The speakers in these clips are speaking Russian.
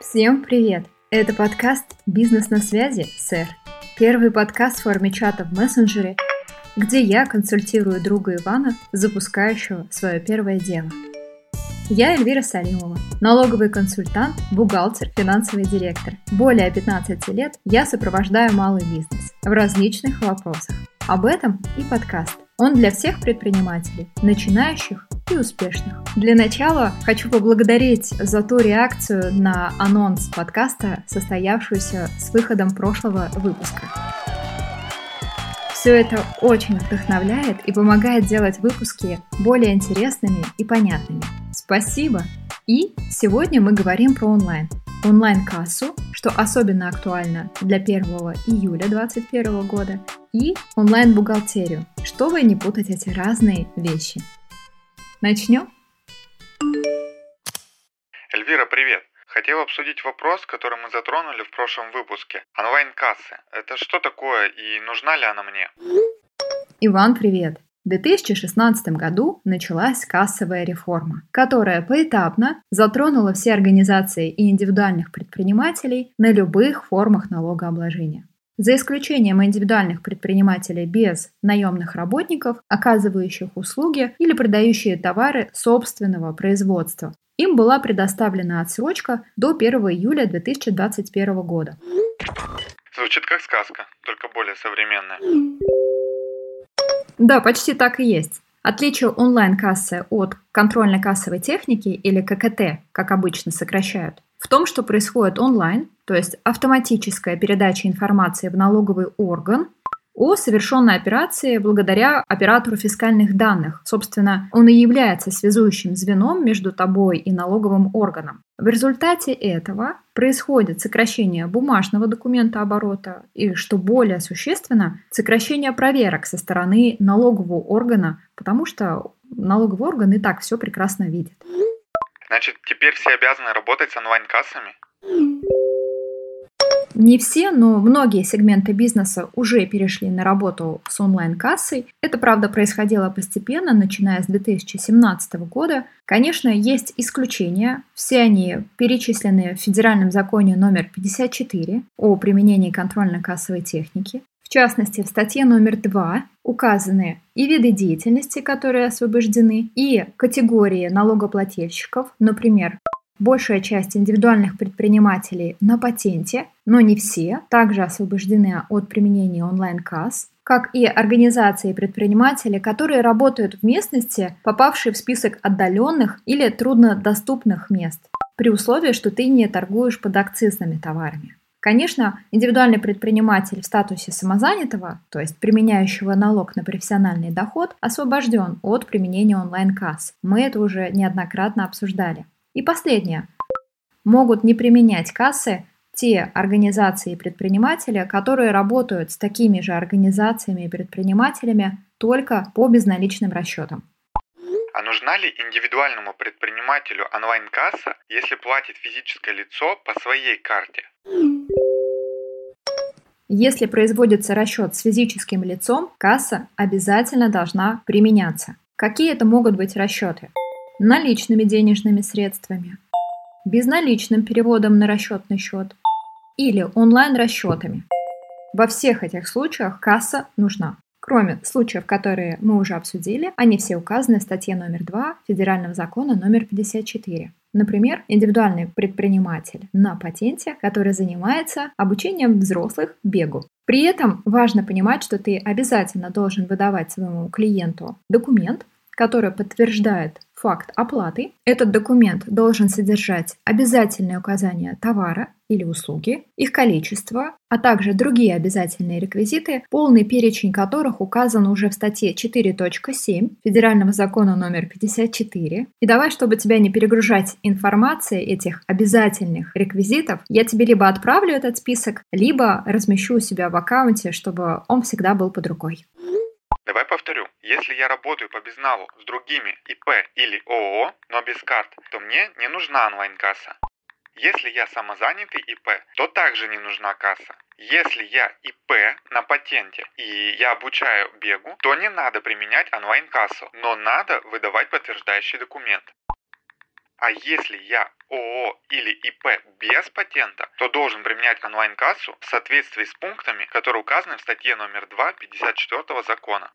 Всем привет! Это подкаст «Бизнес на связи, сэр». Первый подкаст в форме чата в мессенджере, где я консультирую друга Ивана, запускающего свое первое дело. Я Эльвира Салимова, налоговый консультант, бухгалтер, финансовый директор. Более 15 лет я сопровождаю малый бизнес в различных вопросах. Об этом и подкаст. Он для всех предпринимателей, начинающих и успешных. Для начала хочу поблагодарить за ту реакцию на анонс подкаста, состоявшуюся с выходом прошлого выпуска. Все это очень вдохновляет и помогает делать выпуски более интересными и понятными. Спасибо! И сегодня мы говорим про онлайн. Онлайн-кассу, что особенно актуально для 1 июля 2021 года, и онлайн-бухгалтерию, чтобы не путать эти разные вещи. Начнем? Эльвира, привет! Хотел обсудить вопрос, который мы затронули в прошлом выпуске. Онлайн-кассы. Это что такое и нужна ли она мне? Иван, привет! В 2016 году началась кассовая реформа, которая поэтапно затронула все организации и индивидуальных предпринимателей на любых формах налогообложения. За исключением индивидуальных предпринимателей без наемных работников, оказывающих услуги или продающие товары собственного производства. Им была предоставлена отсрочка до 1 июля 2021 года. Звучит как сказка, только более современная. Да, почти так и есть. Отличие онлайн-кассы от контрольно-кассовой техники или ККТ, как обычно сокращают, в том, что происходит онлайн, то есть автоматическая передача информации в налоговый орган о совершенной операции благодаря оператору фискальных данных. Собственно, он и является связующим звеном между тобой и налоговым органом. В результате этого происходит сокращение бумажного документа оборота и, что более существенно, сокращение проверок со стороны налогового органа, потому что налоговый орган и так все прекрасно видит. Значит, теперь все обязаны работать с онлайн-кассами? Не все, но многие сегменты бизнеса уже перешли на работу с онлайн-кассой. Это, правда, происходило постепенно, начиная с 2017 года. Конечно, есть исключения. Все они перечислены в Федеральном законе номер 54 о применении контрольно-кассовой техники. В частности, в статье номер 2 указаны и виды деятельности, которые освобождены, и категории налогоплательщиков, например, Большая часть индивидуальных предпринимателей на патенте, но не все, также освобождены от применения онлайн-касс, как и организации и предприниматели, которые работают в местности, попавшие в список отдаленных или труднодоступных мест, при условии, что ты не торгуешь под акцизными товарами. Конечно, индивидуальный предприниматель в статусе самозанятого, то есть применяющего налог на профессиональный доход, освобожден от применения онлайн-касс. Мы это уже неоднократно обсуждали. И последнее. Могут не применять кассы те организации и предприниматели, которые работают с такими же организациями и предпринимателями только по безналичным расчетам. А нужна ли индивидуальному предпринимателю онлайн-касса, если платит физическое лицо по своей карте? Если производится расчет с физическим лицом, касса обязательно должна применяться. Какие это могут быть расчеты? Наличными денежными средствами, безналичным переводом на расчетный счет или онлайн-расчетами. Во всех этих случаях касса нужна. Кроме случаев, которые мы уже обсудили, они все указаны в статье номер 2 Федерального закона номер 54. Например, индивидуальный предприниматель на патенте, который занимается обучением взрослых бегу. При этом важно понимать, что ты обязательно должен выдавать своему клиенту документ, который подтверждает факт оплаты. Этот документ должен содержать обязательные указания товара или услуги, их количество, а также другие обязательные реквизиты, полный перечень которых указан уже в статье 4.7 Федерального закона номер 54. И давай, чтобы тебя не перегружать информацией этих обязательных реквизитов, я тебе либо отправлю этот список, либо размещу у себя в аккаунте, чтобы он всегда был под рукой. Давай повторю. Если я работаю по безналу с другими ИП или ООО, но без карт, то мне не нужна онлайн-касса. Если я самозанятый ИП, то также не нужна касса. Если я ИП на патенте и я обучаю бегу, то не надо применять онлайн-кассу, но надо выдавать подтверждающий документ. А если я ООО или ИП без патента, то должен применять онлайн-кассу в соответствии с пунктами, которые указаны в статье номер 2 54 закона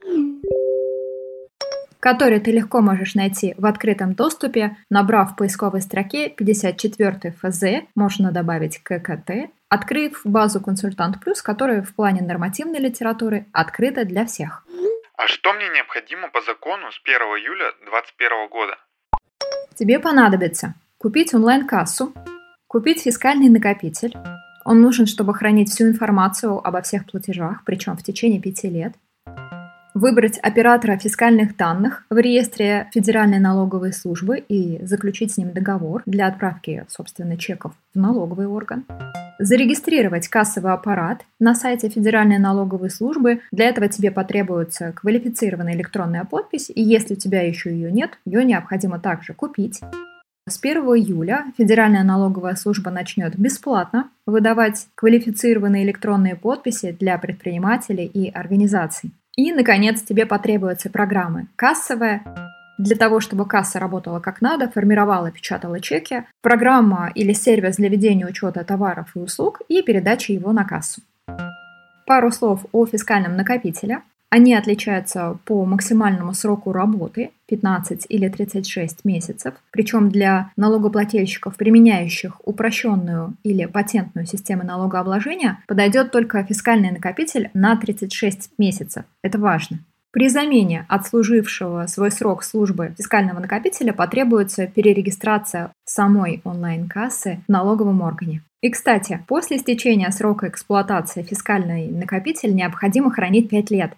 который ты легко можешь найти в открытом доступе, набрав в поисковой строке 54 ФЗ, можно добавить ККТ, открыв базу «Консультант Плюс», которая в плане нормативной литературы открыта для всех. А что мне необходимо по закону с 1 июля 2021 года? Тебе понадобится купить онлайн-кассу, купить фискальный накопитель. Он нужен, чтобы хранить всю информацию обо всех платежах, причем в течение пяти лет. Выбрать оператора фискальных данных в реестре Федеральной налоговой службы и заключить с ним договор для отправки, собственно, чеков в налоговый орган зарегистрировать кассовый аппарат на сайте Федеральной налоговой службы. Для этого тебе потребуется квалифицированная электронная подпись, и если у тебя еще ее нет, ее необходимо также купить. С 1 июля Федеральная налоговая служба начнет бесплатно выдавать квалифицированные электронные подписи для предпринимателей и организаций. И, наконец, тебе потребуются программы «Кассовая», для того, чтобы касса работала как надо, формировала, печатала чеки, программа или сервис для ведения учета товаров и услуг и передачи его на кассу. Пару слов о фискальном накопителе. Они отличаются по максимальному сроку работы 15 или 36 месяцев, причем для налогоплательщиков, применяющих упрощенную или патентную систему налогообложения, подойдет только фискальный накопитель на 36 месяцев. Это важно. При замене отслужившего свой срок службы фискального накопителя потребуется перерегистрация самой онлайн-кассы в налоговом органе. И, кстати, после истечения срока эксплуатации фискальный накопитель необходимо хранить 5 лет.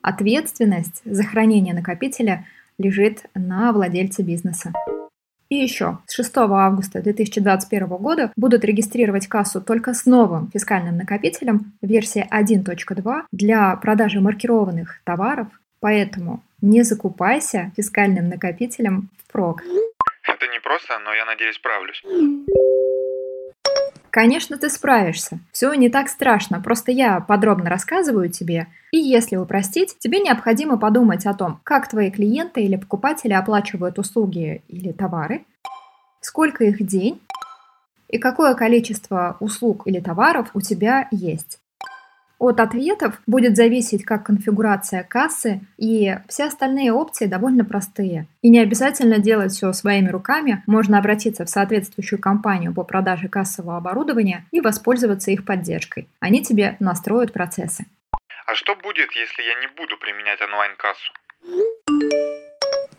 Ответственность за хранение накопителя лежит на владельце бизнеса. И еще, с 6 августа 2021 года будут регистрировать кассу только с новым фискальным накопителем версии 1.2 для продажи маркированных товаров, поэтому не закупайся фискальным накопителем впрок. Это не просто, но я надеюсь справлюсь. Конечно, ты справишься. Все не так страшно, просто я подробно рассказываю тебе. И если упростить, тебе необходимо подумать о том, как твои клиенты или покупатели оплачивают услуги или товары, сколько их день и какое количество услуг или товаров у тебя есть. От ответов будет зависеть как конфигурация кассы, и все остальные опции довольно простые. И не обязательно делать все своими руками, можно обратиться в соответствующую компанию по продаже кассового оборудования и воспользоваться их поддержкой. Они тебе настроят процессы. А что будет, если я не буду применять онлайн-кассу?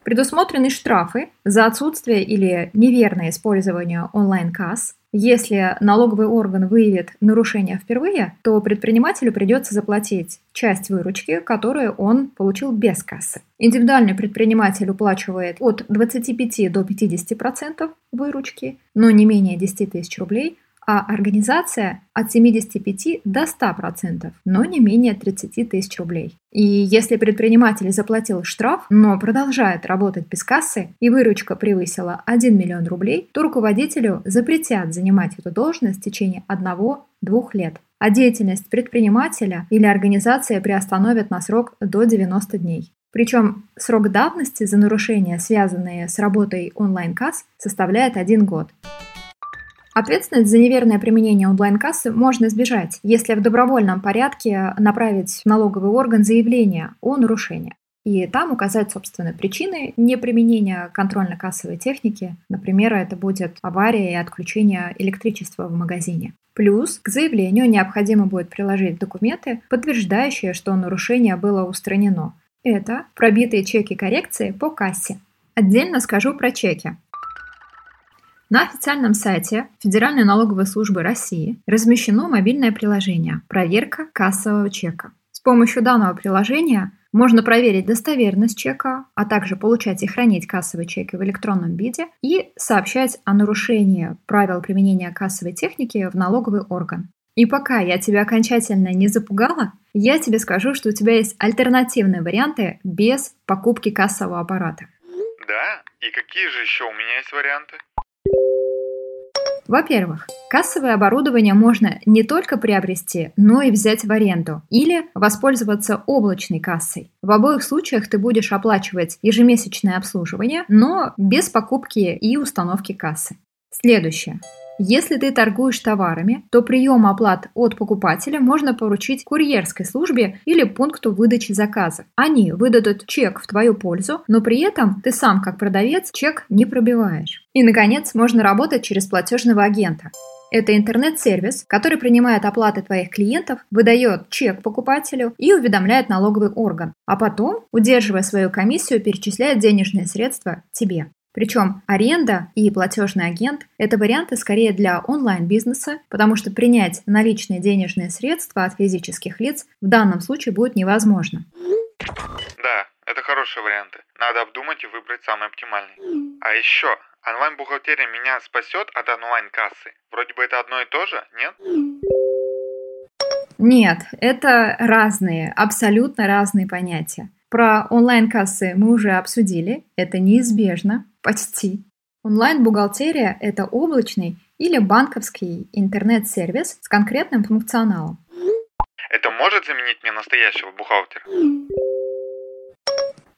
Предусмотрены штрафы за отсутствие или неверное использование онлайн-касс, если налоговый орган выявит нарушение впервые, то предпринимателю придется заплатить часть выручки, которую он получил без кассы. Индивидуальный предприниматель уплачивает от 25 до 50% выручки, но не менее 10 тысяч рублей, а организация от 75 до 100%, но не менее 30 тысяч рублей. И если предприниматель заплатил штраф, но продолжает работать без кассы и выручка превысила 1 миллион рублей, то руководителю запретят занимать эту должность в течение 1-2 лет. А деятельность предпринимателя или организации приостановят на срок до 90 дней. Причем срок давности за нарушения, связанные с работой онлайн-касс, составляет один год. Ответственность за неверное применение онлайн-кассы можно избежать, если в добровольном порядке направить в налоговый орган заявление о нарушении. И там указать, собственно, причины неприменения контрольно-кассовой техники. Например, это будет авария и отключение электричества в магазине. Плюс к заявлению необходимо будет приложить документы, подтверждающие, что нарушение было устранено. Это пробитые чеки коррекции по кассе. Отдельно скажу про чеки. На официальном сайте Федеральной налоговой службы России размещено мобильное приложение «Проверка кассового чека». С помощью данного приложения можно проверить достоверность чека, а также получать и хранить кассовые чеки в электронном виде и сообщать о нарушении правил применения кассовой техники в налоговый орган. И пока я тебя окончательно не запугала, я тебе скажу, что у тебя есть альтернативные варианты без покупки кассового аппарата. Да? И какие же еще у меня есть варианты? Во-первых, кассовое оборудование можно не только приобрести, но и взять в аренду или воспользоваться облачной кассой. В обоих случаях ты будешь оплачивать ежемесячное обслуживание, но без покупки и установки кассы. Следующее. Если ты торгуешь товарами, то прием оплат от покупателя можно поручить курьерской службе или пункту выдачи заказа. Они выдадут чек в твою пользу, но при этом ты сам, как продавец, чек не пробиваешь. И, наконец, можно работать через платежного агента. Это интернет-сервис, который принимает оплаты твоих клиентов, выдает чек покупателю и уведомляет налоговый орган, а потом, удерживая свою комиссию, перечисляет денежные средства тебе. Причем аренда и платежный агент – это варианты скорее для онлайн-бизнеса, потому что принять наличные денежные средства от физических лиц в данном случае будет невозможно. Да, это хорошие варианты. Надо обдумать и выбрать самый оптимальный. А еще, онлайн-бухгалтерия меня спасет от онлайн-кассы. Вроде бы это одно и то же, нет? Нет, это разные, абсолютно разные понятия. Про онлайн-кассы мы уже обсудили, это неизбежно, почти. Онлайн-бухгалтерия – это облачный или банковский интернет-сервис с конкретным функционалом. Это может заменить мне настоящего бухгалтера?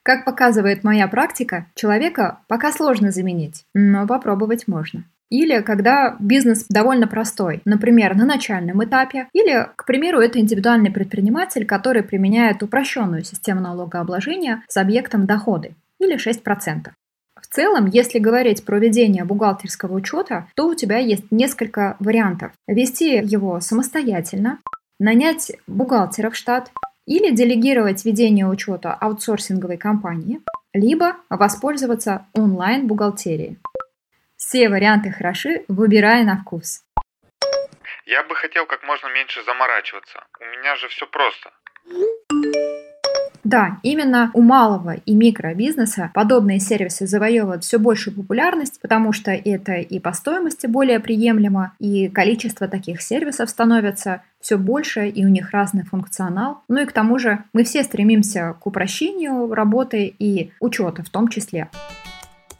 Как показывает моя практика, человека пока сложно заменить, но попробовать можно. Или когда бизнес довольно простой, например, на начальном этапе, или, к примеру, это индивидуальный предприниматель, который применяет упрощенную систему налогообложения с объектом доходы, или 6%. Целом, если говорить про ведение бухгалтерского учета, то у тебя есть несколько вариантов. Вести его самостоятельно, нанять бухгалтера в штат или делегировать ведение учета аутсорсинговой компании, либо воспользоваться онлайн-бухгалтерией. Все варианты хороши, выбирая на вкус. Я бы хотел как можно меньше заморачиваться. У меня же все просто. Да, именно у малого и микробизнеса подобные сервисы завоевывают все большую популярность, потому что это и по стоимости более приемлемо, и количество таких сервисов становится все больше, и у них разный функционал. Ну и к тому же мы все стремимся к упрощению работы и учета в том числе.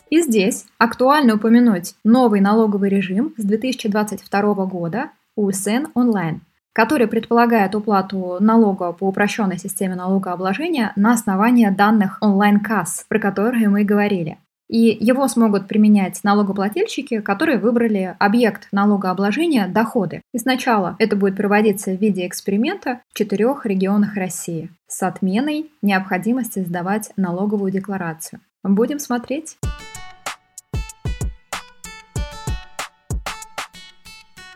И здесь актуально упомянуть новый налоговый режим с 2022 года УСН онлайн, который предполагает уплату налога по упрощенной системе налогообложения на основании данных онлайн-касс, про которые мы говорили. И его смогут применять налогоплательщики, которые выбрали объект налогообложения доходы. И сначала это будет проводиться в виде эксперимента в четырех регионах России с отменой необходимости сдавать налоговую декларацию. Будем смотреть.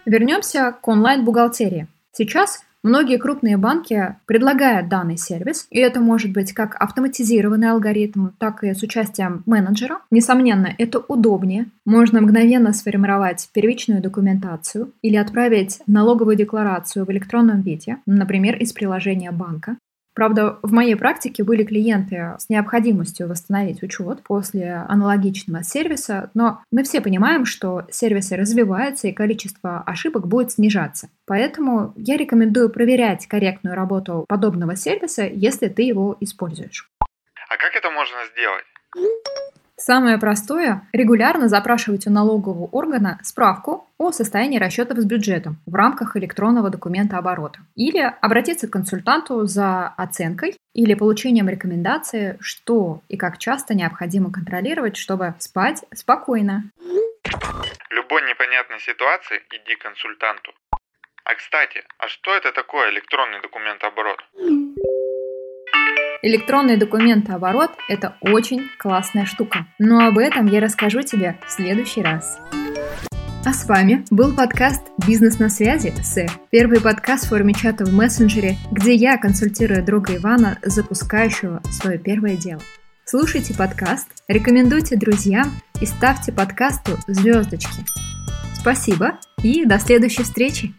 Вернемся к онлайн-бухгалтерии. Сейчас многие крупные банки предлагают данный сервис, и это может быть как автоматизированный алгоритм, так и с участием менеджера. Несомненно, это удобнее. Можно мгновенно сформировать первичную документацию или отправить налоговую декларацию в электронном виде, например, из приложения банка. Правда, в моей практике были клиенты с необходимостью восстановить учет после аналогичного сервиса, но мы все понимаем, что сервисы развиваются и количество ошибок будет снижаться. Поэтому я рекомендую проверять корректную работу подобного сервиса, если ты его используешь. А как это можно сделать? Самое простое – регулярно запрашивать у налогового органа справку о состоянии расчетов с бюджетом в рамках электронного документа оборота. Или обратиться к консультанту за оценкой или получением рекомендации, что и как часто необходимо контролировать, чтобы спать спокойно. Любой непонятной ситуации иди к консультанту. А кстати, а что это такое электронный документ оборота? Электронный документооборот – это очень классная штука. Но об этом я расскажу тебе в следующий раз. А с вами был подкаст «Бизнес на связи» с первый подкаст в форме чата в мессенджере, где я консультирую друга Ивана, запускающего свое первое дело. Слушайте подкаст, рекомендуйте друзьям и ставьте подкасту звездочки. Спасибо и до следующей встречи!